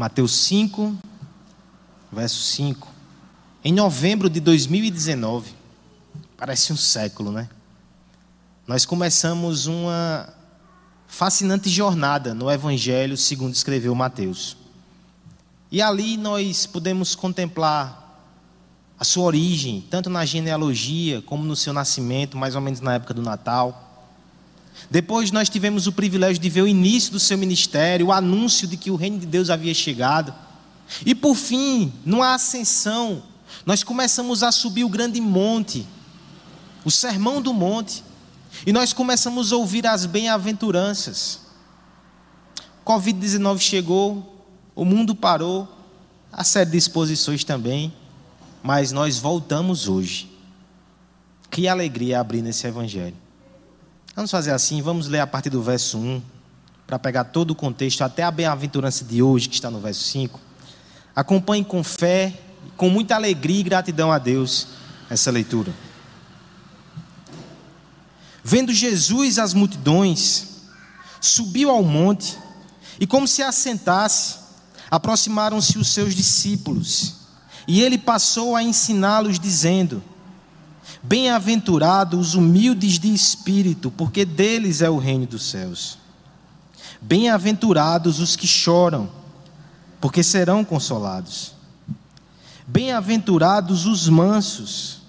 Mateus 5, verso 5. Em novembro de 2019, parece um século, né? Nós começamos uma fascinante jornada no Evangelho segundo escreveu Mateus. E ali nós podemos contemplar a sua origem, tanto na genealogia como no seu nascimento, mais ou menos na época do Natal. Depois nós tivemos o privilégio de ver o início do seu ministério, o anúncio de que o reino de Deus havia chegado. E por fim, numa ascensão, nós começamos a subir o grande monte, o sermão do monte, e nós começamos a ouvir as bem-aventuranças. Covid-19 chegou, o mundo parou, a série de exposições também, mas nós voltamos hoje. Que alegria abrir nesse evangelho. Vamos fazer assim, vamos ler a partir do verso 1, para pegar todo o contexto, até a bem-aventurança de hoje, que está no verso 5. Acompanhe com fé, com muita alegria e gratidão a Deus essa leitura. Vendo Jesus as multidões, subiu ao monte e, como se assentasse, aproximaram-se os seus discípulos. E ele passou a ensiná-los, dizendo: Bem-aventurados os humildes de espírito, porque deles é o reino dos céus. Bem-aventurados os que choram, porque serão consolados. Bem-aventurados os mansos,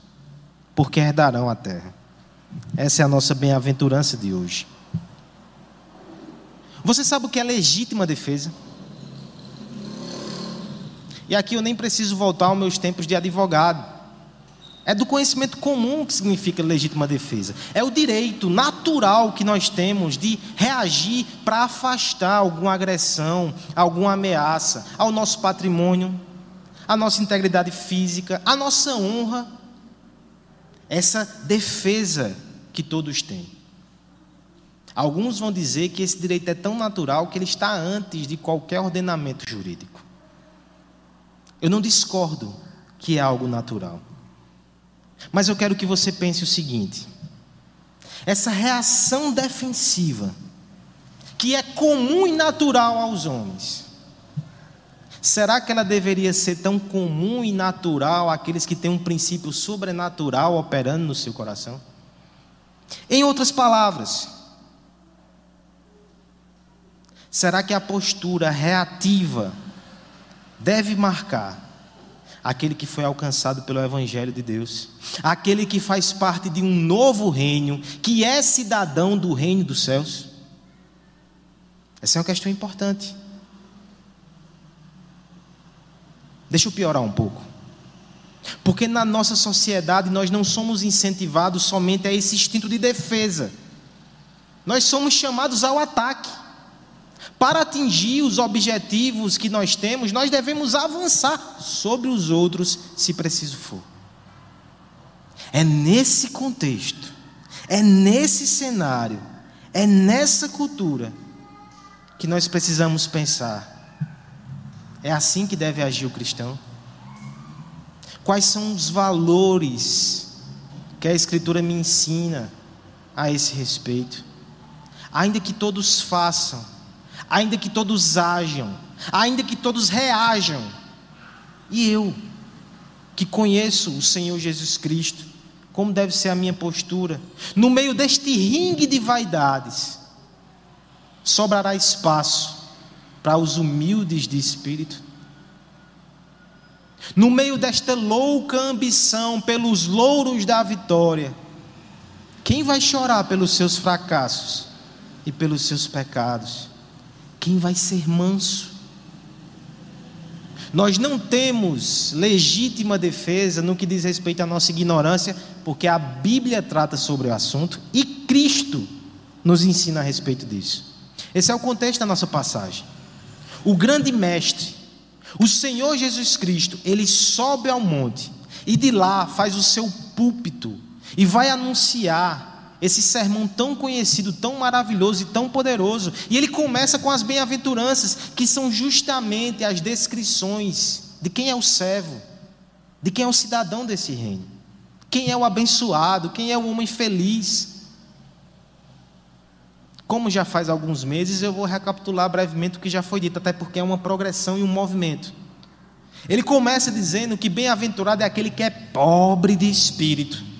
porque herdarão a terra. Essa é a nossa bem-aventurança de hoje. Você sabe o que é legítima defesa? E aqui eu nem preciso voltar aos meus tempos de advogado. É do conhecimento comum que significa legítima defesa. É o direito natural que nós temos de reagir para afastar alguma agressão, alguma ameaça ao nosso patrimônio, à nossa integridade física, à nossa honra. Essa defesa que todos têm. Alguns vão dizer que esse direito é tão natural que ele está antes de qualquer ordenamento jurídico. Eu não discordo que é algo natural. Mas eu quero que você pense o seguinte: essa reação defensiva, que é comum e natural aos homens, será que ela deveria ser tão comum e natural àqueles que têm um princípio sobrenatural operando no seu coração? Em outras palavras, será que a postura reativa deve marcar aquele que foi alcançado pelo Evangelho de Deus, aquele que faz parte de um novo reino, que é cidadão do reino dos céus? Essa é uma questão importante. Deixa eu piorar um pouco. Porque na nossa sociedade nós não somos incentivados somente a esse instinto de defesa. Nós somos chamados ao ataque. Para atingir os objetivos que nós temos, nós devemos avançar sobre os outros, se preciso for. É nesse contexto, é nesse cenário, é nessa cultura que nós precisamos pensar. É assim que deve agir o cristão? Quais são os valores que a Escritura me ensina a esse respeito? Ainda que todos façam, ainda que todos ajam, ainda que todos reajam. E eu, que conheço o Senhor Jesus Cristo, como deve ser a minha postura, no meio deste ringue de vaidades, sobrará espaço para os humildes de espírito. No meio desta louca ambição pelos louros da vitória, quem vai chorar pelos seus fracassos e pelos seus pecados? Quem vai ser manso. Nós não temos legítima defesa no que diz respeito à nossa ignorância, porque a Bíblia trata sobre o assunto e Cristo nos ensina a respeito disso. Esse é o contexto da nossa passagem. O grande mestre, o Senhor Jesus Cristo, ele sobe ao monte e de lá faz o seu púlpito e vai anunciar esse sermão tão conhecido, tão maravilhoso e tão poderoso. E ele começa com as bem-aventuranças, que são justamente as descrições de quem é o servo, de quem é o cidadão desse reino, quem é o abençoado, quem é o homem feliz. como já faz alguns meses, eu vou recapitular brevemente o que já foi dito, até porque é uma progressão e um movimento. Ele começa dizendo que bem-aventurado é aquele que é pobre de espírito,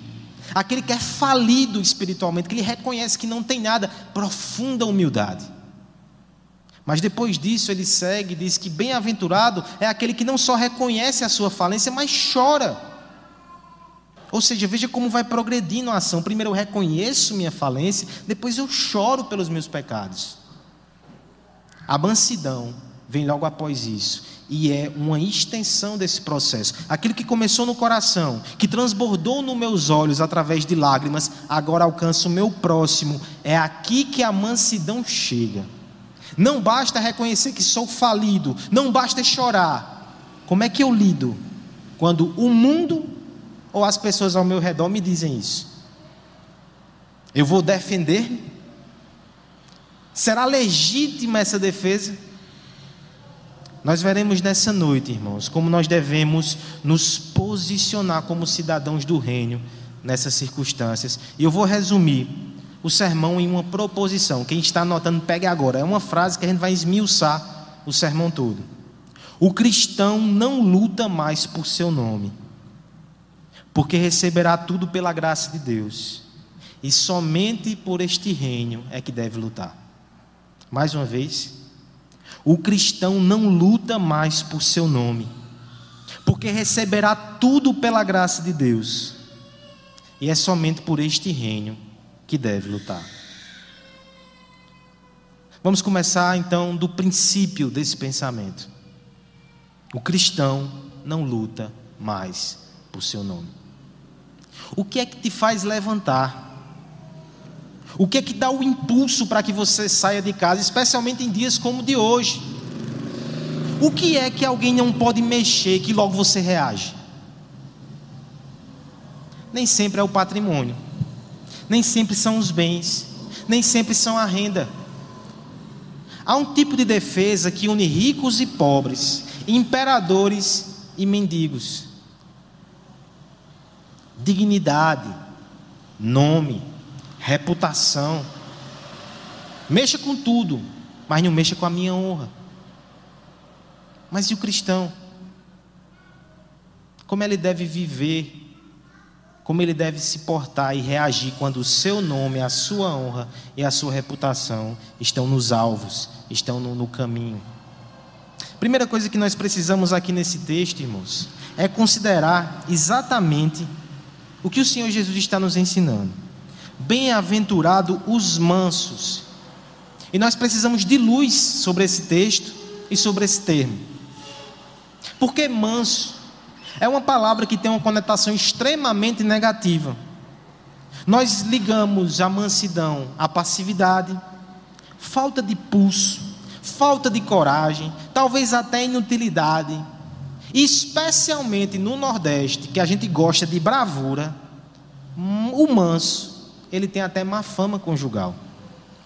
aquele que é falido espiritualmente, que ele reconhece que não tem nada, profunda humildade. Mas depois disso ele segue diz que bem-aventurado é aquele que não só reconhece a sua falência, mas chora. Ou seja, veja como vai progredindo a ação. Primeiro eu reconheço minha falência, depois eu choro pelos meus pecados. A mansidão vem logo após isso e é uma extensão desse processo. Aquilo que começou no coração, que transbordou nos meus olhos através de lágrimas, agora alcança o meu próximo. É aqui que a mansidão chega. Não basta reconhecer que sou falido, não basta chorar. Como é que eu lido quando o mundo ou as pessoas ao meu redor me dizem isso? Eu vou defender-me? Será legítima essa defesa? Nós veremos nessa noite, irmãos, como nós devemos nos posicionar como cidadãos do reino nessas circunstâncias. E eu vou resumir o sermão em uma proposição. Quem está anotando, pegue agora. É uma frase que a gente vai esmiuçar o sermão todo. O cristão não luta mais por seu nome, porque receberá tudo pela graça de Deus, e somente por este reino é que deve lutar. Mais uma vez, o cristão não luta mais por seu nome, porque receberá tudo pela graça de Deus, e é somente por este reino que deve lutar. Vamos começar então do princípio desse pensamento. O cristão não luta mais por seu nome. O que é que te faz levantar? O que é que dá o impulso para que você saia de casa, especialmente em dias como o de hoje? O que é que alguém não pode mexer que logo você reage? Nem sempre é o patrimônio nem sempre são os bens, nem sempre são a renda. Há um tipo de defesa que une ricos e pobres, imperadores e mendigos. Dignidade, nome, reputação. Mexa com tudo, mas não mexa com a minha honra. Mas e o cristão? Como ele deve viver como ele deve se portar e reagir quando o seu nome, a sua honra e a sua reputação estão nos alvos, estão no, no caminho. Primeira coisa que nós precisamos aqui nesse texto, irmãos, é considerar exatamente o que o Senhor Jesus está nos ensinando. Bem-aventurado os mansos. E nós precisamos de luz sobre esse texto e sobre esse termo. Por que manso? é uma palavra que tem uma conotação extremamente negativa. Nós ligamos a mansidão à passividade, falta de pulso, falta de coragem, talvez até inutilidade. Especialmente no Nordeste, que a gente gosta de bravura, o manso, ele tem até má fama conjugal.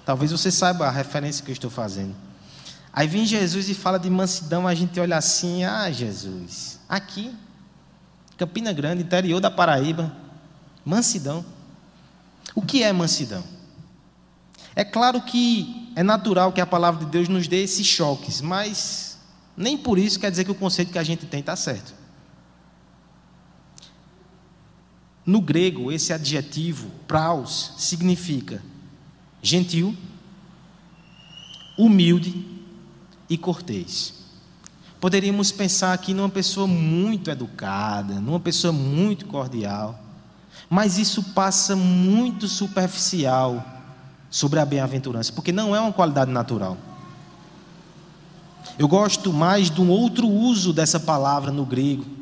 Talvez você saiba a referência que eu estou fazendo. Aí vem Jesus e fala de mansidão, a gente olha assim, ah, Jesus, aqui Campina Grande, interior da Paraíba, mansidão. O que é mansidão? É claro que é natural que a palavra de Deus nos dê esses choques, mas nem por isso quer dizer que o conceito que a gente tem está certo. No grego, esse adjetivo, praus, significa gentil, humilde e cortês. Poderíamos pensar aqui numa pessoa muito educada, numa pessoa muito cordial, mas isso passa muito superficial sobre a bem-aventurança, porque não é uma qualidade natural. Eu gosto mais de um outro uso dessa palavra no grego.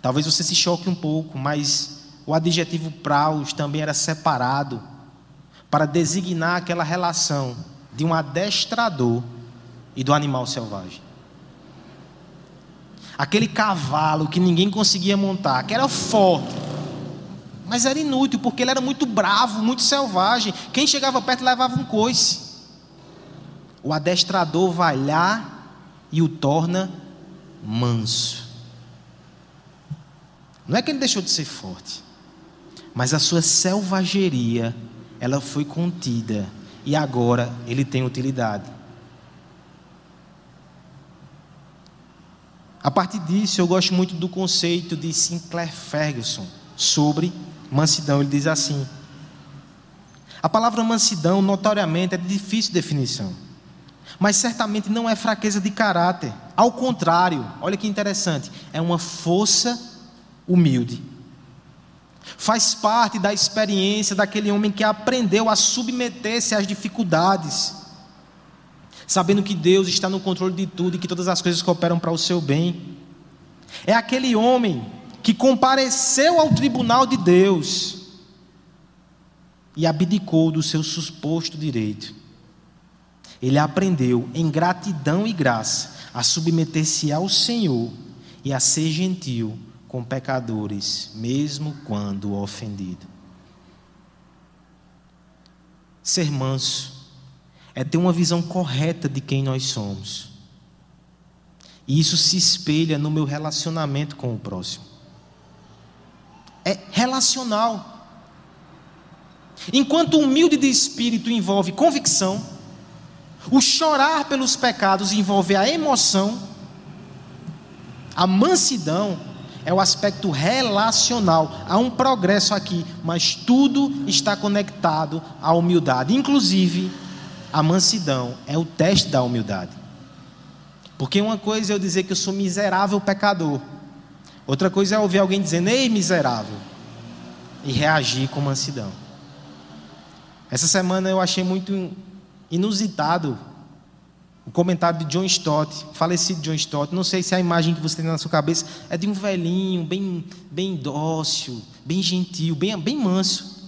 Talvez você se choque um pouco, mas o adjetivo praus também era separado para designar aquela relação de um adestrador e do animal selvagem aquele cavalo que ninguém conseguia montar, que era forte, mas era inútil porque ele era muito bravo, muito selvagem. Quem chegava perto levava um coice. O adestrador vai lá e o torna manso. Não é que ele deixou de ser forte, mas a sua selvageria, ela foi contida e agora ele tem utilidade. A partir disso, eu gosto muito do conceito de Sinclair Ferguson sobre mansidão. Ele diz assim: a palavra mansidão, notoriamente, é de difícil definição, mas certamente não é fraqueza de caráter. Ao contrário, olha que interessante, é uma força humilde. Faz parte da experiência daquele homem que aprendeu a submeter-se às dificuldades, sabendo que Deus está no controle de tudo e que todas as coisas cooperam para o seu bem. É aquele homem que compareceu ao tribunal de Deus e abdicou do seu suposto direito. Ele aprendeu, em gratidão e graça, a submeter-se ao Senhor e a ser gentil com pecadores, mesmo quando ofendido. Ser manso é ter uma visão correta de quem nós somos. E isso se espelha no meu relacionamento com o próximo. É relacional. Enquanto o humilde de espírito envolve convicção, o chorar pelos pecados envolve a emoção, a mansidão é o aspecto relacional. Há um progresso aqui, mas tudo está conectado à humildade. Inclusive, a mansidão é o teste da humildade. Porque uma coisa é eu dizer que eu sou miserável pecador, outra coisa é ouvir alguém dizendo, ei miserável, e reagir com mansidão. Essa semana eu achei muito inusitado o comentário de John Stott, falecido John Stott. Não sei se a imagem que você tem na sua cabeça é de um velhinho, bem, bem dócil, bem gentil, bem, bem manso.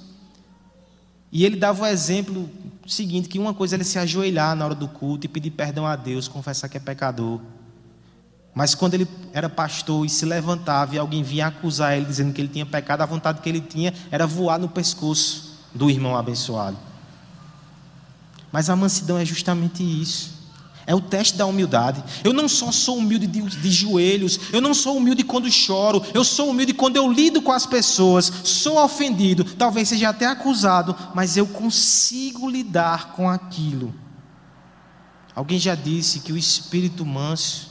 E ele dava o exemplo seguinte: que uma coisa é ele se ajoelhar na hora do culto e pedir perdão a Deus, confessar que é pecador. Mas quando ele era pastor e se levantava e alguém vinha acusar ele dizendo que ele tinha pecado, a vontade que ele tinha era voar no pescoço do irmão abençoado. Mas a mansidão é justamente isso. É o teste da humildade. Eu não só sou humilde de, de, joelhos, eu não sou humilde quando choro, eu sou humilde quando eu lido com as pessoas, sou ofendido, talvez seja até acusado, mas eu consigo lidar com aquilo. Alguém já disse que o espírito manso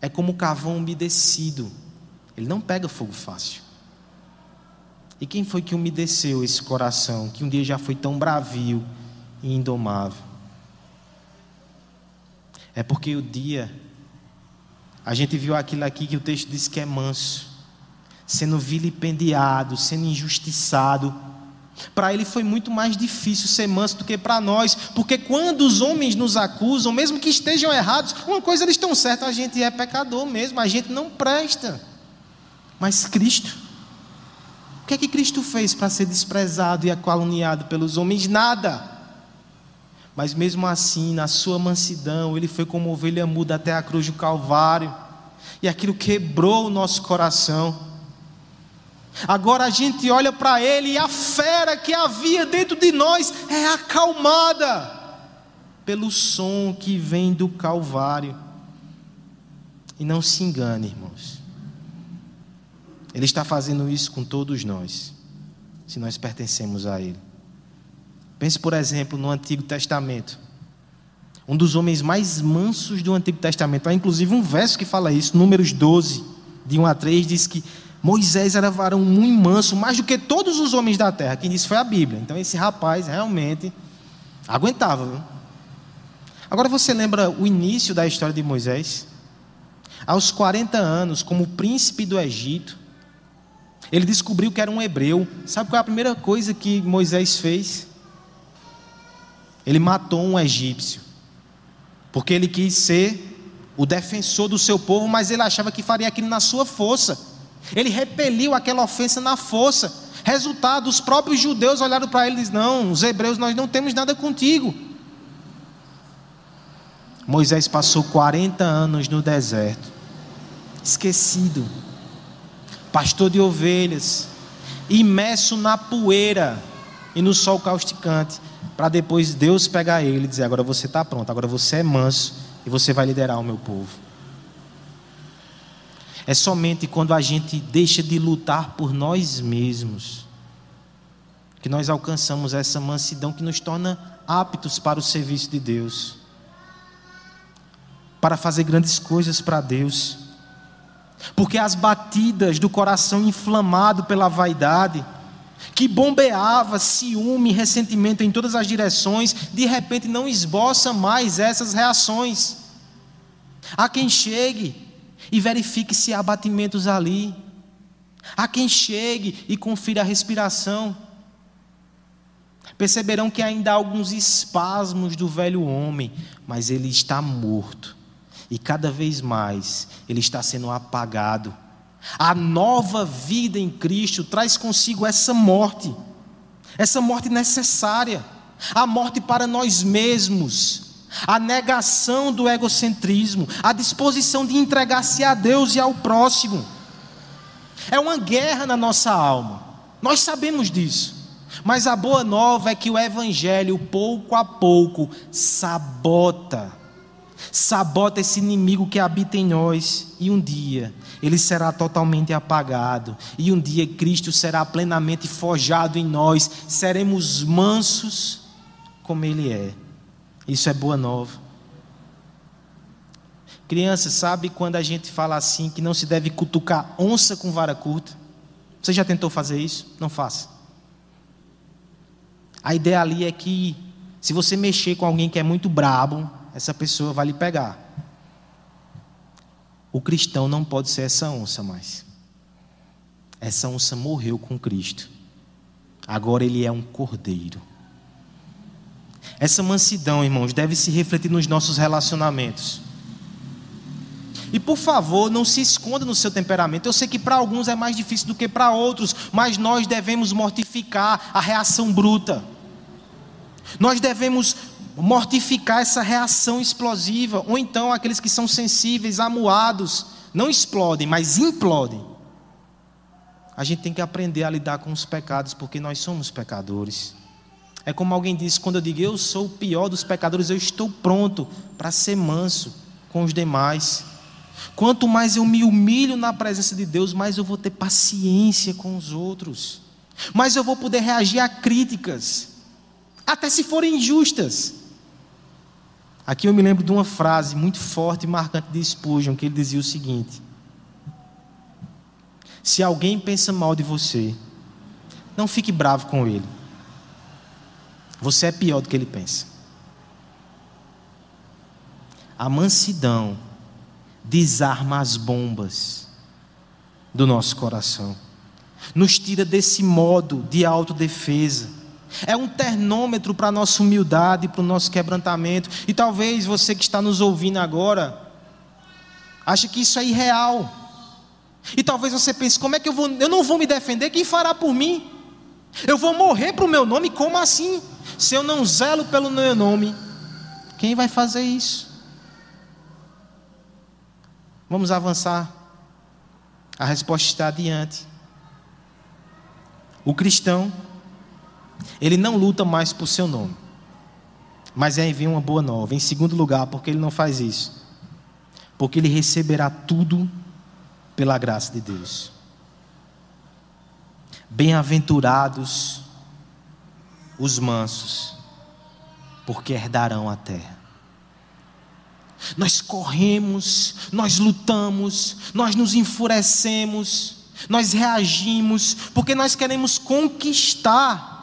é como carvão umedecido, ele não pega fogo fácil. E quem foi que umedeceu esse coração, que um dia já foi tão bravio e indomável? É porque o dia, a gente viu aquilo aqui que o texto diz que é manso, sendo vilipendiado, sendo injustiçado. Para ele foi muito mais difícil ser manso do que para nós, porque quando os homens nos acusam, mesmo que estejam errados, uma coisa eles estão certos, a gente é pecador mesmo, a gente não presta. Mas Cristo, o que é que Cristo fez para ser desprezado e acaluniado pelos homens? Nada. Mas mesmo assim, na sua mansidão, ele foi como ovelha muda até a cruz do Calvário. E aquilo quebrou o nosso coração. Agora a gente olha para ele e a fera que havia dentro de nós é acalmada pelo som que vem do Calvário. E não se engane, irmãos. Ele está fazendo isso com todos nós, se nós pertencemos a Ele. Pense, por exemplo, no Antigo Testamento. Um dos homens mais mansos do Antigo Testamento. Há inclusive um verso que fala isso, Números 12, de 1 a 3, diz que Moisés era varão muito manso, mais do que todos os homens da terra. Quem disse foi a Bíblia. Então esse rapaz realmente aguentava. Viu? Agora você lembra o início da história de Moisés? Aos 40 anos, como príncipe do Egito, ele descobriu que era um hebreu. Sabe qual é a primeira coisa que Moisés fez? Ele matou um egípcio. Porque ele quis ser o defensor do seu povo, mas ele achava que faria aquilo na sua força. Ele repeliu aquela ofensa na força. Resultado, os próprios judeus olharam para ele e disseram: Não, os hebreus, nós não temos nada contigo. Moisés passou 40 anos no deserto, esquecido pastor de ovelhas, imerso na poeira e no sol causticante, para depois Deus pegar ele e dizer: agora você está pronto, agora você é manso e você vai liderar o meu povo. É somente quando a gente deixa de lutar por nós mesmos que nós alcançamos essa mansidão que nos torna aptos para o serviço de Deus, para fazer grandes coisas para Deus. Porque as batidas do coração inflamado pela vaidade, que bombeava ciúme ressentimento em todas as direções, de repente não esboça mais essas reações. Há quem chegue e verifique se há batimentos ali. Há quem chegue e confira a respiração. Perceberão que ainda há alguns espasmos do velho homem, mas ele está morto. E cada vez mais ele está sendo apagado. A nova vida em Cristo traz consigo essa morte, essa morte necessária, a morte para nós mesmos, a negação do egocentrismo, a disposição de entregar-se a Deus e ao próximo. É uma guerra na nossa alma, nós sabemos disso. Mas a boa nova é que o Evangelho, pouco a pouco, sabota, sabota esse inimigo que habita em nós, e um dia ele será totalmente apagado, e um dia Cristo será plenamente forjado em nós, seremos mansos como Ele é. Isso é boa nova. Criança, sabe quando a gente fala assim que não se deve cutucar onça com vara curta? Você já tentou fazer isso? Não faça. A ideia ali é que se você mexer com alguém que é muito brabo, essa pessoa vai lhe pegar. O cristão não pode ser essa onça mais. Essa onça morreu com Cristo. Agora ele é um cordeiro. Essa mansidão, irmãos, deve se refletir nos nossos relacionamentos. E por favor, não se esconda no seu temperamento. Eu sei que para alguns é mais difícil do que para outros, mas nós devemos mortificar a reação bruta. Nós devemos mortificar essa reação explosiva, ou então aqueles que são sensíveis, amuados, não explodem, mas implodem. A gente tem que aprender a lidar com os pecados, porque nós somos pecadores. É como alguém disse: quando eu digo eu sou o pior dos pecadores, eu estou pronto para ser manso com os demais. Quanto mais eu me humilho na presença de Deus, mais eu vou ter paciência com os outros, mais eu vou poder reagir a críticas, até se forem injustas. Aqui eu me lembro de uma frase muito forte e marcante de Spurgeon, que ele dizia o seguinte: Se alguém pensa mal de você, não fique bravo com ele. Você é pior do que ele pensa. A mansidão desarma as bombas do nosso coração, nos tira desse modo de autodefesa. É um termômetro para a nossa humildade, para o nosso quebrantamento. E talvez você que está nos ouvindo agora, ache que isso é irreal. E talvez você pense: como é que eu vou. Eu não vou me defender, quem fará por mim? Eu vou morrer para o meu nome, como assim? Se eu não zelo pelo meu nome, quem vai fazer isso? Vamos avançar. A resposta está adiante. O cristão, ele não luta mais por seu nome, mas é envia uma boa nova. Em segundo lugar, porque ele não faz isso? Porque ele receberá tudo pela graça de Deus. Bem-aventurados os mansos, porque herdarão a terra. Nós corremos, nós lutamos, nós nos enfurecemos, nós reagimos, porque nós queremos conquistar.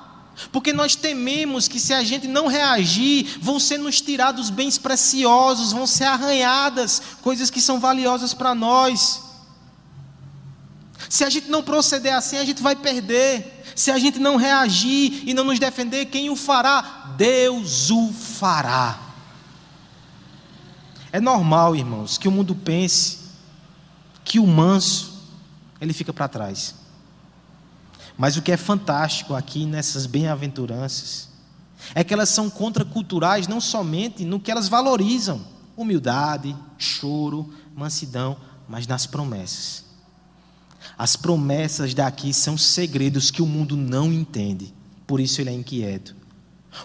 Porque nós tememos que se a gente não reagir, vão ser nos tirados bens preciosos, vão ser arranhadas coisas que são valiosas para nós. Se a gente não proceder assim, a gente vai perder. Se a gente não reagir e não nos defender, quem o fará? Deus o fará. É normal, irmãos, que o mundo pense que o manso ele fica para trás. Mas o que é fantástico aqui nessas bem-aventuranças é que elas são contraculturais não somente no que elas valorizam, humildade, choro, mansidão, mas nas promessas. As promessas daqui são segredos que o mundo não entende, por isso ele é inquieto.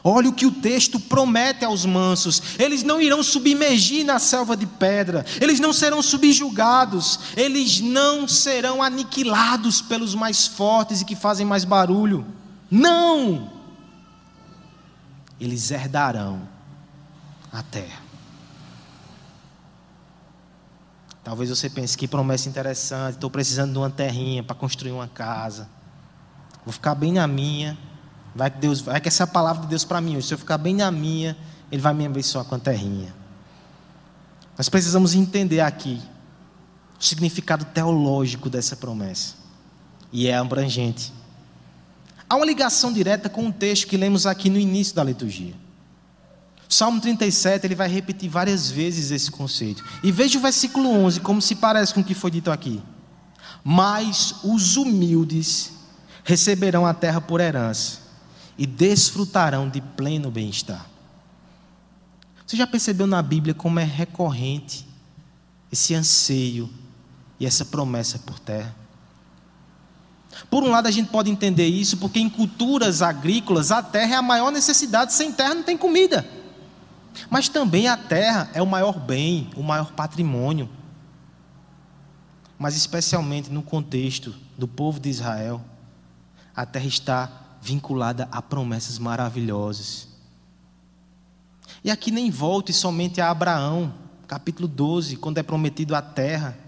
Olha o que o texto promete aos mansos: eles não irão submergir na selva de pedra, eles não serão subjugados, eles não serão aniquilados pelos mais fortes e que fazem mais barulho. Não! Eles herdarão a terra. Talvez você pense que promessa interessante, estou precisando de uma terrinha para construir uma casa. Vou ficar bem na minha. Vai que Deus, vai que essa é a palavra de Deus para mim. Se eu ficar bem na minha, ele vai me abençoar com a terrinha. Nós precisamos entender aqui o significado teológico dessa promessa. E é abrangente. Há uma ligação direta com o texto que lemos aqui no início da liturgia. Salmo 37, ele vai repetir várias vezes esse conceito. E veja o versículo 11, como se parece com o que foi dito aqui. Mas os humildes receberão a terra por herança e desfrutarão de pleno bem-estar. Você já percebeu na Bíblia como é recorrente esse anseio e essa promessa por terra? Por um lado, a gente pode entender isso porque em culturas agrícolas a terra é a maior necessidade, sem terra não tem comida. Mas também a terra é o maior bem, o maior patrimônio. Mas especialmente no contexto do povo de Israel, a terra está vinculada a promessas maravilhosas. E aqui nem volte somente a Abraão, capítulo 12, quando é prometido a terra.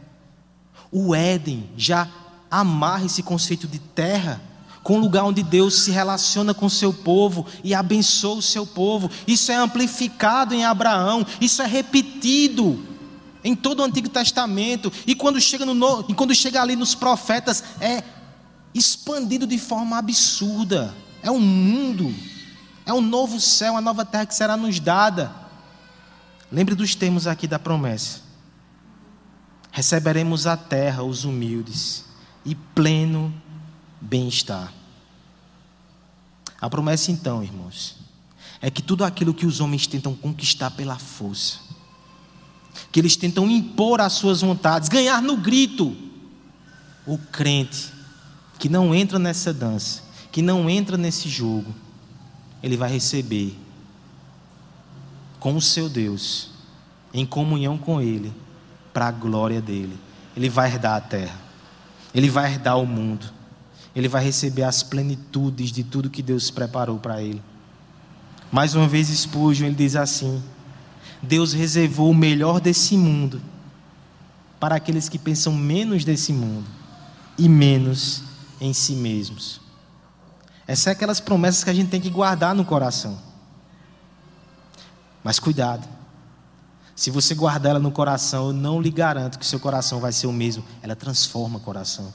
O Éden já amarra esse conceito de terra com o lugar onde Deus se relaciona com seu povo e abençoa o seu povo. Isso é amplificado em Abraão, isso é repetido em todo o Antigo Testamento. E quando chega, no, e quando chega ali nos profetas, é expandido de forma absurda. É um mundo, é um novo céu, uma nova terra que será nos dada. Lembre dos termos aqui da promessa. Receberemos a terra, os humildes, e pleno bem-estar. A promessa, então, irmãos, é que tudo aquilo que os homens tentam conquistar pela força, que eles tentam impor as suas vontades, ganhar no grito, o crente que não entra nessa dança, que não entra nesse jogo, ele vai receber com o seu Deus, em comunhão com Ele, para a glória dele. Ele vai herdar a terra, ele vai herdar o mundo ele vai receber as plenitudes de tudo que Deus preparou para ele. Mais uma vez, Spurgeon, ele diz assim: Deus reservou o melhor desse mundo para aqueles que pensam menos desse mundo e menos em si mesmos. Essas são aquelas promessas que a gente tem que guardar no coração. Mas cuidado. Se você guardar ela no coração, eu não lhe garanto que seu coração vai ser o mesmo. Ela transforma o coração.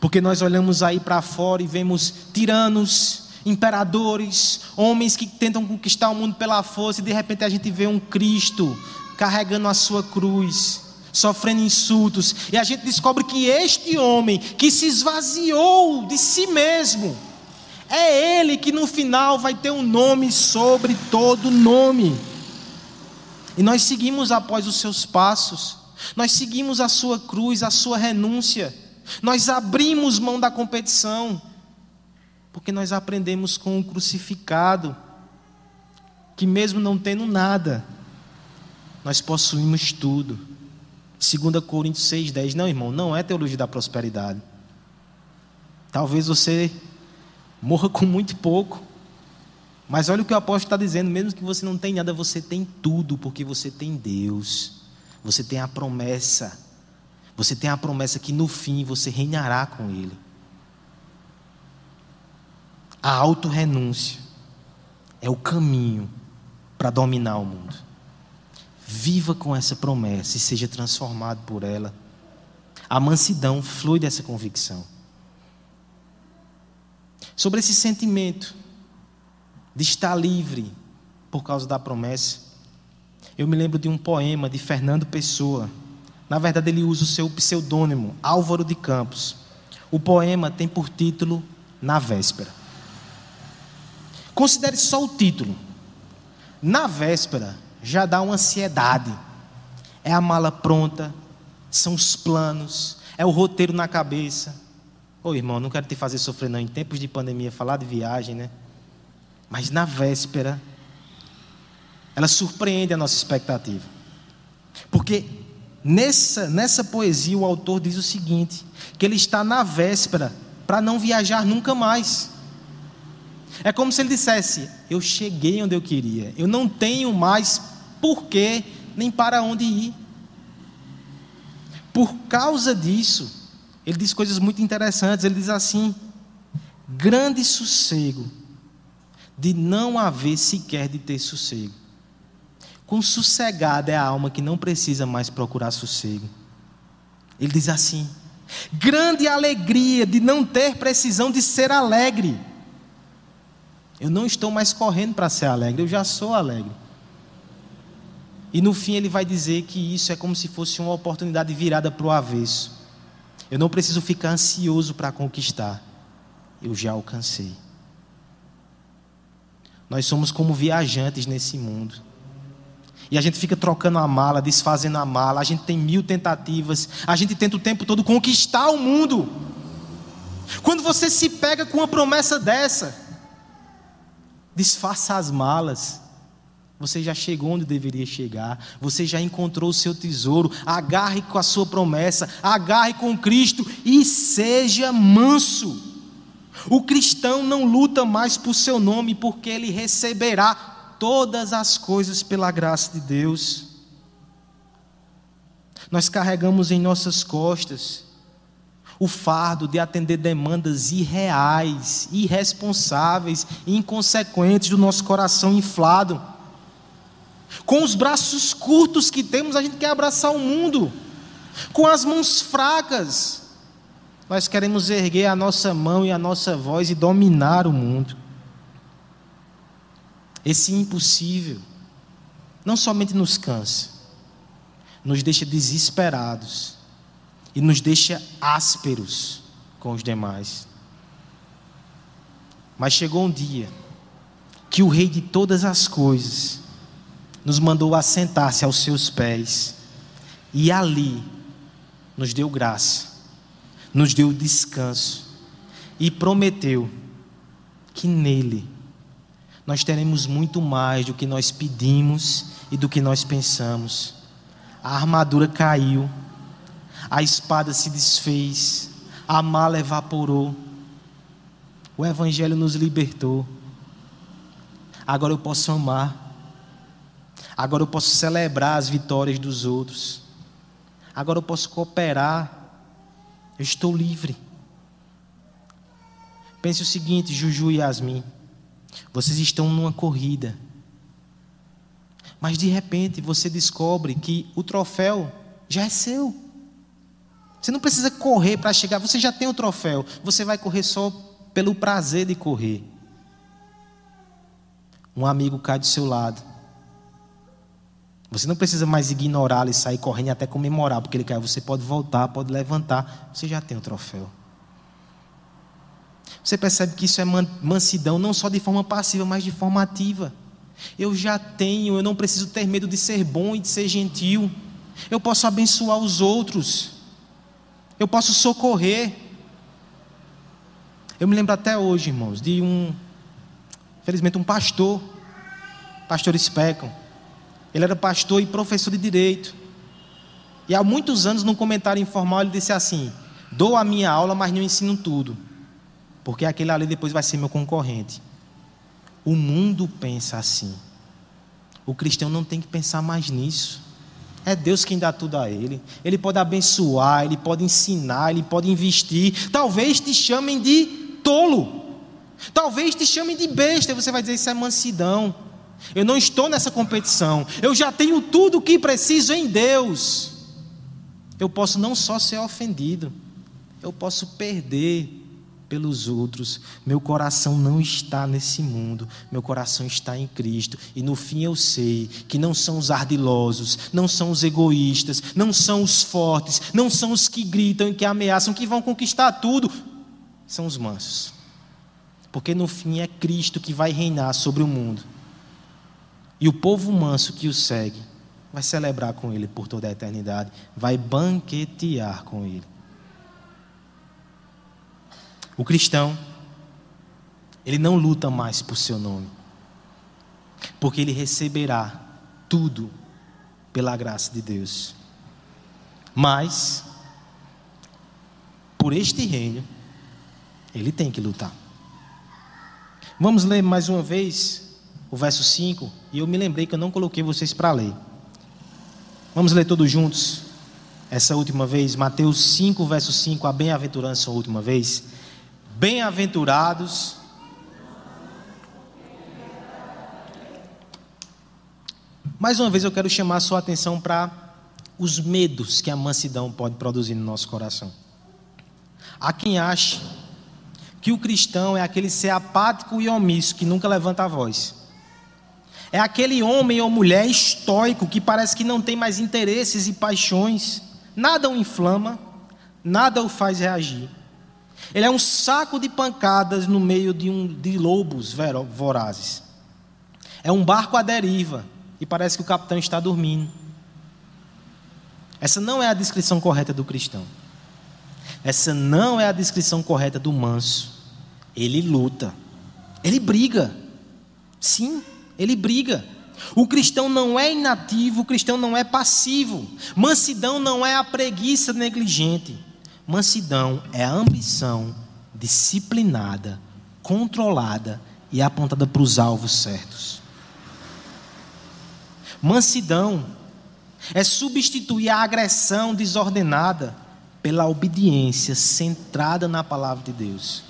Porque nós olhamos aí para fora e vemos tiranos, imperadores, homens que tentam conquistar o mundo pela força, e de repente a gente vê um Cristo carregando a sua cruz, sofrendo insultos, e a gente descobre que este homem que se esvaziou de si mesmo, é ele que no final vai ter um nome sobre todo nome. E nós seguimos após os seus passos, nós seguimos a sua cruz, a sua renúncia. Nós abrimos mão da competição, porque nós aprendemos com o crucificado, que mesmo não tendo nada, nós possuímos tudo. 2 Coríntios 6,10. Não, irmão, não é teologia da prosperidade. Talvez você morra com muito pouco. Mas olha o que o apóstolo está dizendo: mesmo que você não tenha nada, você tem tudo, porque você tem Deus. Você tem a promessa você tem a promessa que no fim você reinará com Ele. A autorrenúncia é o caminho para dominar o mundo. Viva com essa promessa e seja transformado por ela. A mansidão flui dessa convicção. Sobre esse sentimento de estar livre por causa da promessa, eu me lembro de um poema de Fernando Pessoa na verdade, ele usa o seu pseudônimo, Álvaro de Campos. O poema tem por título Na Véspera. Considere só o título. Na véspera já dá uma ansiedade. É a mala pronta, são os planos, é o roteiro na cabeça. Ô irmão, não quero te fazer sofrer não. Em tempos de pandemia, falar de viagem, né? Mas na véspera, ela surpreende a nossa expectativa. Porque Nessa, nessa poesia, o autor diz o seguinte: que ele está na véspera para não viajar nunca mais. É como se ele dissesse: Eu cheguei onde eu queria, eu não tenho mais porquê nem para onde ir. Por causa disso, ele diz coisas muito interessantes. Ele diz assim: grande sossego de não haver sequer de ter sossego. Com sossegada é a alma que não precisa mais procurar sossego. Ele diz assim: grande alegria de não ter precisão de ser alegre. Eu não estou mais correndo para ser alegre, eu já sou alegre. E no fim ele vai dizer que isso é como se fosse uma oportunidade virada para o avesso. Eu não preciso ficar ansioso para conquistar. Eu já alcancei. Nós somos como viajantes nesse mundo. E a gente fica trocando a mala, desfazendo a mala, a gente tem mil tentativas, a gente tenta o tempo todo conquistar o mundo. Quando você se pega com uma promessa dessa, desfaça as malas, você já chegou onde deveria chegar. Você já encontrou o seu tesouro. Agarre com a sua promessa. Agarre com Cristo e seja manso. O cristão não luta mais por seu nome, porque ele receberá todas as coisas pela graça de Deus. Nós carregamos em nossas costas o fardo de atender demandas irreais, irresponsáveis, inconsequentes do nosso coração inflado. Com os braços curtos que temos, a gente quer abraçar o mundo. Com as mãos fracas, nós queremos erguer a nossa mão e a nossa voz e dominar o mundo. Esse impossível não somente nos cansa, nos deixa desesperados e nos deixa ásperos com os demais. Mas chegou um dia que o Rei de todas as coisas nos mandou assentar-se aos seus pés, e ali nos deu graça, nos deu descanso, e prometeu que nele nós teremos muito mais do que nós pedimos e do que nós pensamos. A armadura caiu, a espada se desfez, a mala evaporou, o Evangelho nos libertou. Agora eu posso amar, Agora eu posso celebrar as vitórias dos outros. Agora eu posso cooperar. Eu estou livre. Pense o seguinte, Juju e Yasmin. Vocês estão numa corrida. Mas de repente você descobre que o troféu já é seu. Você não precisa correr para chegar, você já tem o troféu. Você vai correr só pelo prazer de correr. Um amigo cai do seu lado. Você não precisa mais ignorá-lo e sair correndo e até comemorar porque ele caiu. Você pode voltar, pode levantar. Você já tem o troféu. Você percebe que isso é mansidão, não só de forma passiva, mas de forma ativa. Eu já tenho, eu não preciso ter medo de ser bom e de ser gentil. Eu posso abençoar os outros. Eu posso socorrer. Eu me lembro até hoje, irmãos, de um, infelizmente, um pastor, pastor Specon ele era pastor e professor de direito. E há muitos anos, num comentário informal, ele disse assim: Dou a minha aula, mas não ensino tudo, porque aquele ali depois vai ser meu concorrente. O mundo pensa assim. O cristão não tem que pensar mais nisso. É Deus quem dá tudo a ele. Ele pode abençoar, ele pode ensinar, ele pode investir. Talvez te chamem de tolo. Talvez te chamem de besta. E você vai dizer: Isso é mansidão. Eu não estou nessa competição. Eu já tenho tudo o que preciso em Deus. Eu posso não só ser ofendido, eu posso perder pelos outros. Meu coração não está nesse mundo, meu coração está em Cristo. E no fim eu sei que não são os ardilosos, não são os egoístas, não são os fortes, não são os que gritam e que ameaçam, que vão conquistar tudo. São os mansos. Porque no fim é Cristo que vai reinar sobre o mundo. E o povo manso que o segue vai celebrar com ele por toda a eternidade, vai banquetear com ele. O cristão, ele não luta mais por seu nome, porque ele receberá tudo pela graça de Deus. Mas, por este reino, ele tem que lutar. Vamos ler mais uma vez o verso 5. E eu me lembrei que eu não coloquei vocês para ler. Vamos ler todos juntos. Essa última vez, Mateus 5, verso 5, a bem-aventurança, a última vez. Bem-aventurados. Mais uma vez eu quero chamar a sua atenção para os medos que a mansidão pode produzir no nosso coração. Há quem ache que o cristão é aquele ser apático e omisso que nunca levanta a voz. É aquele homem ou mulher estoico que parece que não tem mais interesses e paixões, nada o inflama, nada o faz reagir. Ele é um saco de pancadas no meio de, um, de lobos vorazes. É um barco à deriva e parece que o capitão está dormindo. Essa não é a descrição correta do cristão. Essa não é a descrição correta do manso. Ele luta. Ele briga. Sim, ele briga. O cristão não é inativo, o cristão não é passivo. Mansidão não é a preguiça negligente. Mansidão é a ambição disciplinada, controlada e apontada para os alvos certos. Mansidão é substituir a agressão desordenada pela obediência centrada na palavra de Deus.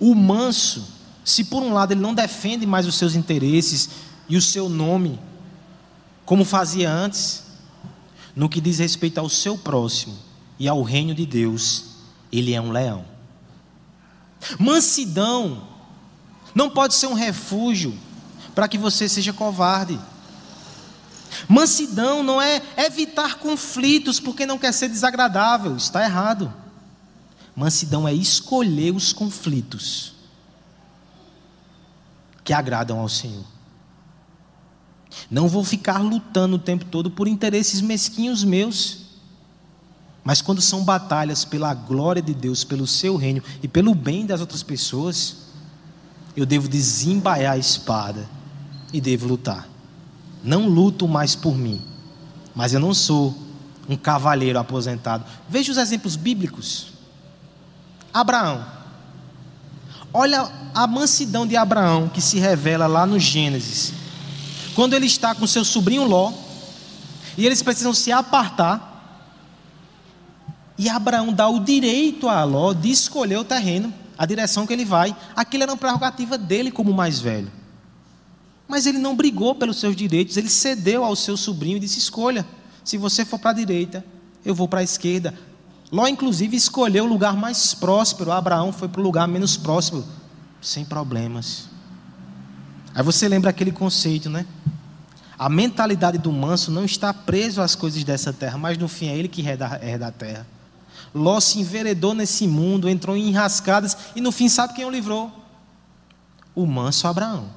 O manso, se por um lado ele não defende mais os seus interesses e o seu nome, como fazia antes, no que diz respeito ao seu próximo e ao reino de Deus, ele é um leão. Mansidão não pode ser um refúgio para que você seja covarde. Mansidão não é evitar conflitos porque não quer ser desagradável, está errado. Mansidão é escolher os conflitos que agradam ao Senhor. Não vou ficar lutando o tempo todo por interesses mesquinhos meus. Mas quando são batalhas pela glória de Deus, pelo seu reino e pelo bem das outras pessoas, eu devo desembaiar a espada e devo lutar não luto mais por mim, mas eu não sou um cavalheiro aposentado. Veja os exemplos bíblicos. Abraão. Olha a mansidão de Abraão que se revela lá no Gênesis. Quando ele está com seu sobrinho Ló, e eles precisam se apartar, e Abraão dá o direito a Ló de escolher o terreno, a direção que ele vai. Aquilo era uma prerrogativa dele como mais velho. Mas ele não brigou pelos seus direitos, ele cedeu ao seu sobrinho e disse: escolha. Se você for para a direita, eu vou para a esquerda. Ló, inclusive, escolheu o lugar mais próspero. Abraão foi para o lugar menos próspero, sem problemas. Aí você lembra aquele conceito, né? A mentalidade do manso não está preso às coisas dessa terra, mas no fim é ele que herda, herda a terra. Ló se enveredou nesse mundo, entrou em enrascadas e no fim sabe quem o livrou? O manso Abraão.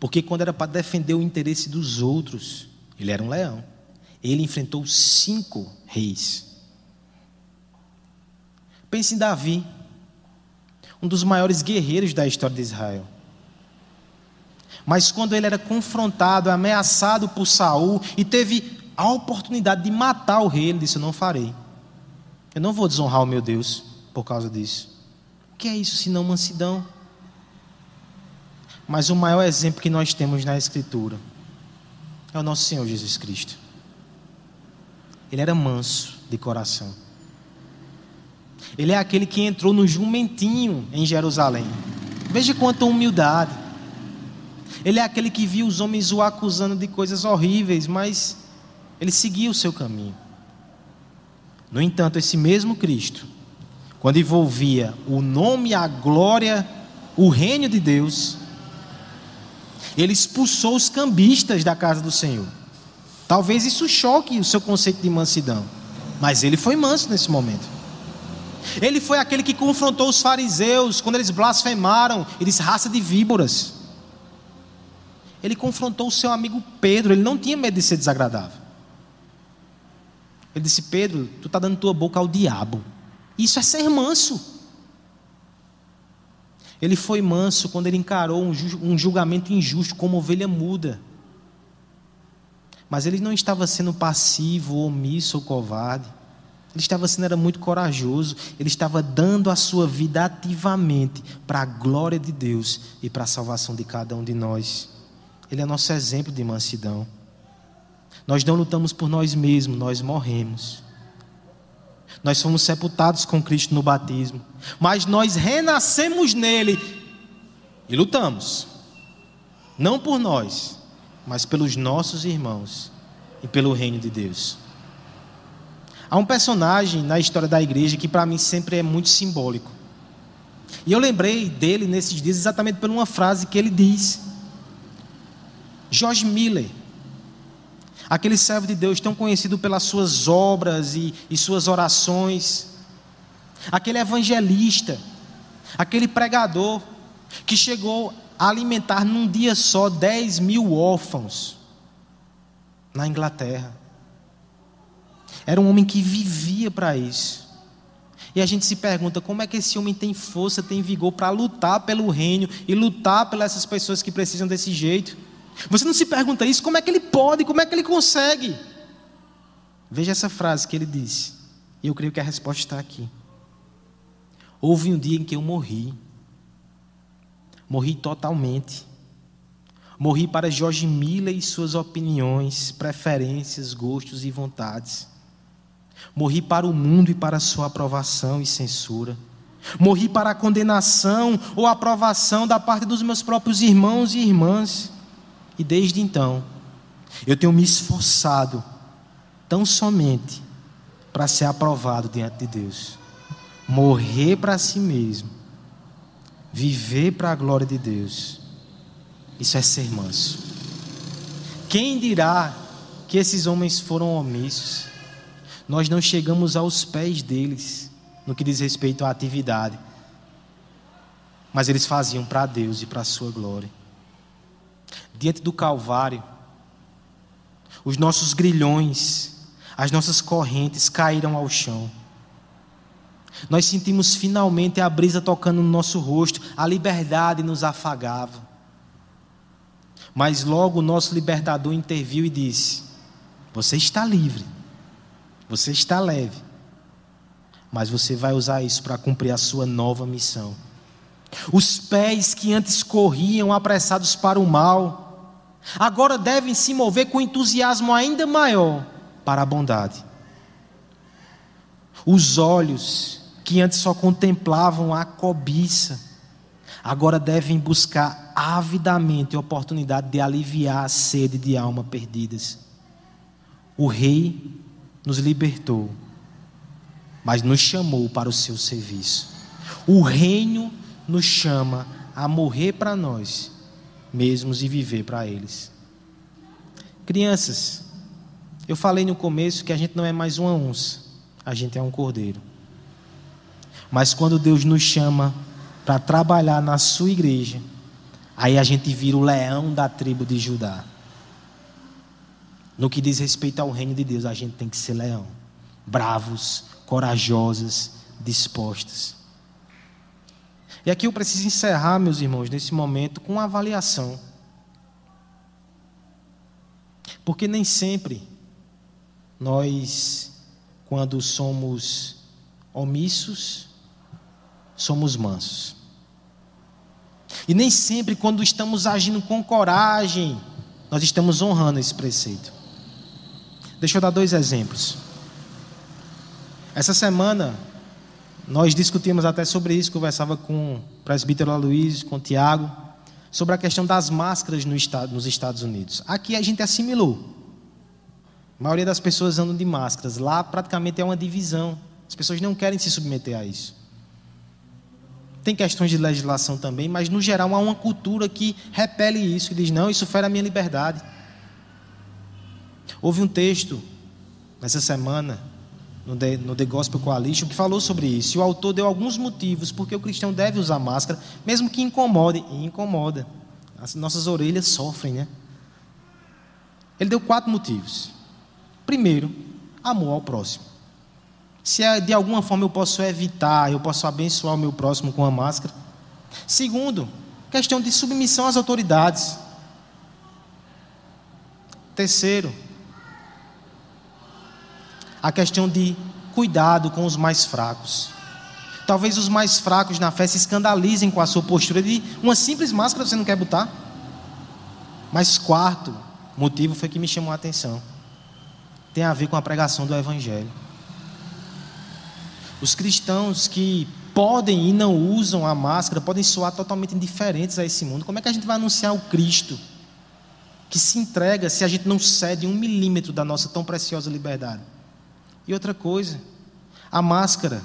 Porque quando era para defender o interesse dos outros, ele era um leão. Ele enfrentou cinco reis. Pense em Davi, um dos maiores guerreiros da história de Israel. Mas quando ele era confrontado, ameaçado por Saul e teve a oportunidade de matar o rei, ele disse: Eu não farei. Eu não vou desonrar o meu Deus por causa disso. O que é isso senão mansidão? Mas o maior exemplo que nós temos na Escritura é o nosso Senhor Jesus Cristo. Ele era manso de coração. Ele é aquele que entrou no jumentinho em Jerusalém. Veja quanta humildade. Ele é aquele que viu os homens o acusando de coisas horríveis, mas ele seguia o seu caminho. No entanto, esse mesmo Cristo, quando envolvia o nome a glória, o reino de Deus, ele expulsou os cambistas da casa do Senhor. Talvez isso choque o seu conceito de mansidão, mas ele foi manso nesse momento. Ele foi aquele que confrontou os fariseus quando eles blasfemaram e disse: raça de víboras. Ele confrontou o seu amigo Pedro, ele não tinha medo de ser desagradável. Ele disse: Pedro, tu está dando tua boca ao diabo. Isso é ser manso. Ele foi manso quando ele encarou um julgamento injusto como ovelha muda. Mas ele não estava sendo passivo, omisso ou covarde. Ele estava sendo era muito corajoso, ele estava dando a sua vida ativamente para a glória de Deus e para a salvação de cada um de nós. Ele é nosso exemplo de mansidão. Nós não lutamos por nós mesmos, nós morremos. Nós fomos sepultados com Cristo no batismo, mas nós renascemos nele e lutamos. Não por nós, mas pelos nossos irmãos e pelo reino de Deus. Há um personagem na história da igreja que para mim sempre é muito simbólico. E eu lembrei dele nesses dias exatamente por uma frase que ele diz. George Miller, aquele servo de Deus tão conhecido pelas suas obras e, e suas orações, aquele evangelista, aquele pregador que chegou a alimentar num dia só 10 mil órfãos na Inglaterra. Era um homem que vivia para isso. E a gente se pergunta como é que esse homem tem força, tem vigor para lutar pelo reino e lutar pelas essas pessoas que precisam desse jeito. Você não se pergunta isso? Como é que ele pode? Como é que ele consegue? Veja essa frase que ele disse. E eu creio que a resposta está aqui. Houve um dia em que eu morri. Morri totalmente. Morri para Jorge Miller e suas opiniões, preferências, gostos e vontades. Morri para o mundo e para a sua aprovação e censura. Morri para a condenação ou aprovação da parte dos meus próprios irmãos e irmãs. E desde então, eu tenho me esforçado tão somente para ser aprovado diante de Deus. Morrer para si mesmo. Viver para a glória de Deus. Isso é ser manso. Quem dirá que esses homens foram omissos? Nós não chegamos aos pés deles no que diz respeito à atividade. Mas eles faziam para Deus e para a sua glória diante do Calvário, os nossos grilhões, as nossas correntes caíram ao chão. Nós sentimos finalmente a brisa tocando no nosso rosto, a liberdade nos afagava. Mas logo o nosso libertador interviu e disse: Você está livre, você está leve, mas você vai usar isso para cumprir a sua nova missão. Os pés que antes corriam apressados para o mal, agora devem se mover com entusiasmo ainda maior para a bondade. Os olhos que antes só contemplavam a cobiça, agora devem buscar avidamente a oportunidade de aliviar a sede de alma perdidas. O Rei nos libertou, mas nos chamou para o seu serviço. O reino nos chama a morrer para nós mesmos e viver para eles. Crianças, eu falei no começo que a gente não é mais uma onça, a gente é um cordeiro. Mas quando Deus nos chama para trabalhar na sua igreja, aí a gente vira o leão da tribo de Judá. No que diz respeito ao reino de Deus, a gente tem que ser leão, bravos, corajosas, dispostas. E aqui eu preciso encerrar, meus irmãos, nesse momento com uma avaliação. Porque nem sempre nós, quando somos omissos, somos mansos. E nem sempre, quando estamos agindo com coragem, nós estamos honrando esse preceito. Deixa eu dar dois exemplos. Essa semana, nós discutimos até sobre isso, conversava com o presbítero Aloysio, com o Tiago, sobre a questão das máscaras no estado, nos Estados Unidos. Aqui a gente assimilou. A maioria das pessoas andam de máscaras. Lá praticamente é uma divisão. As pessoas não querem se submeter a isso. Tem questões de legislação também, mas no geral há uma cultura que repele isso, que diz: não, isso fere a minha liberdade. Houve um texto nessa semana no The, no The Gospel Coalition, que falou sobre isso. E o autor deu alguns motivos porque o cristão deve usar máscara, mesmo que incomode. E incomoda. As nossas orelhas sofrem, né? Ele deu quatro motivos. Primeiro, amor ao próximo. Se é, de alguma forma eu posso evitar, eu posso abençoar o meu próximo com a máscara. Segundo, questão de submissão às autoridades. Terceiro, a questão de cuidado com os mais fracos. Talvez os mais fracos na fé se escandalizem com a sua postura de uma simples máscara você não quer botar. Mas quarto motivo foi que me chamou a atenção. Tem a ver com a pregação do evangelho. Os cristãos que podem e não usam a máscara podem soar totalmente indiferentes a esse mundo. Como é que a gente vai anunciar o Cristo que se entrega se a gente não cede um milímetro da nossa tão preciosa liberdade? E outra coisa, a máscara,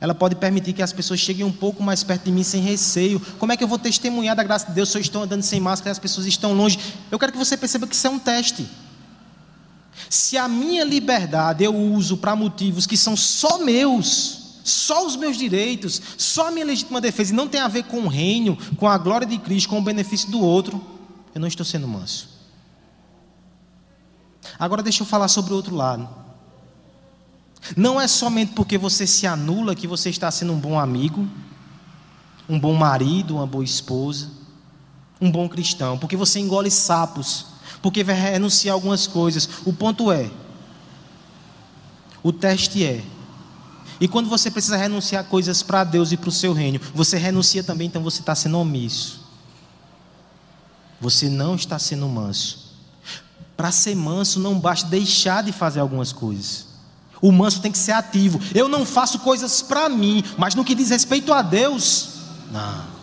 ela pode permitir que as pessoas cheguem um pouco mais perto de mim sem receio. Como é que eu vou testemunhar da graça de Deus se eu estou andando sem máscara e as pessoas estão longe? Eu quero que você perceba que isso é um teste. Se a minha liberdade eu uso para motivos que são só meus, só os meus direitos, só a minha legítima defesa, e não tem a ver com o reino, com a glória de Cristo, com o benefício do outro, eu não estou sendo manso. Agora deixa eu falar sobre o outro lado. Não é somente porque você se anula que você está sendo um bom amigo, um bom marido, uma boa esposa, um bom cristão, porque você engole sapos, porque vai renunciar algumas coisas. O ponto é, o teste é, e quando você precisa renunciar coisas para Deus e para o seu reino, você renuncia também, então você está sendo omisso. Você não está sendo manso. Para ser manso, não basta deixar de fazer algumas coisas. O manso tem que ser ativo. Eu não faço coisas para mim, mas no que diz respeito a Deus, não.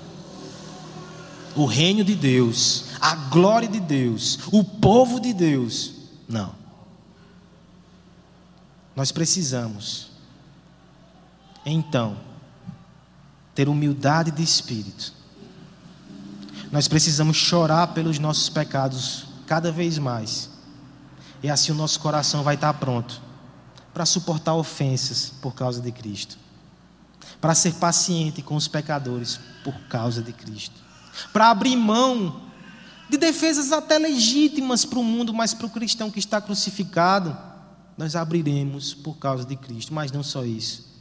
O reino de Deus, a glória de Deus, o povo de Deus, não. Nós precisamos então, ter humildade de espírito. Nós precisamos chorar pelos nossos pecados cada vez mais. E assim o nosso coração vai estar pronto para suportar ofensas por causa de Cristo. Para ser paciente com os pecadores por causa de Cristo. Para abrir mão de defesas até legítimas para o mundo, mas para o cristão que está crucificado, nós abriremos por causa de Cristo. Mas não só isso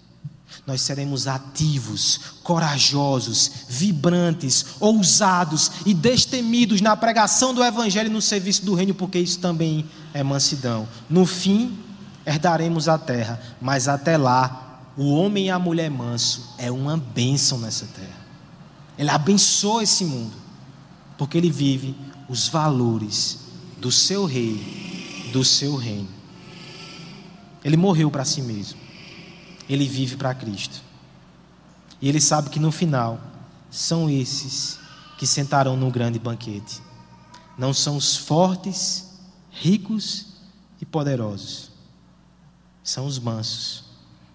nós seremos ativos, corajosos, vibrantes, ousados e destemidos na pregação do Evangelho e no serviço do Reino, porque isso também é mansidão. No fim, herdaremos a terra, mas até lá, o homem e a mulher manso é uma bênção nessa terra. Ele abençoa esse mundo, porque ele vive os valores do seu rei, do seu reino. Ele morreu para si mesmo ele vive para Cristo. E ele sabe que no final são esses que sentarão no grande banquete. Não são os fortes, ricos e poderosos. São os mansos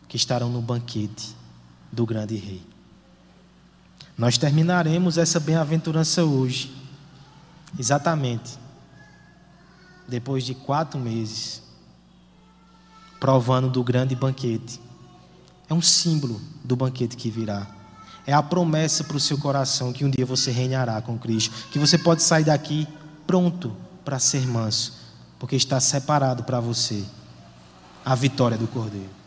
que estarão no banquete do grande rei. Nós terminaremos essa bem-aventurança hoje, exatamente depois de quatro meses, provando do grande banquete é um símbolo do banquete que virá. É a promessa para o seu coração que um dia você reinará com Cristo. Que você pode sair daqui pronto para ser manso, porque está separado para você a vitória do Cordeiro.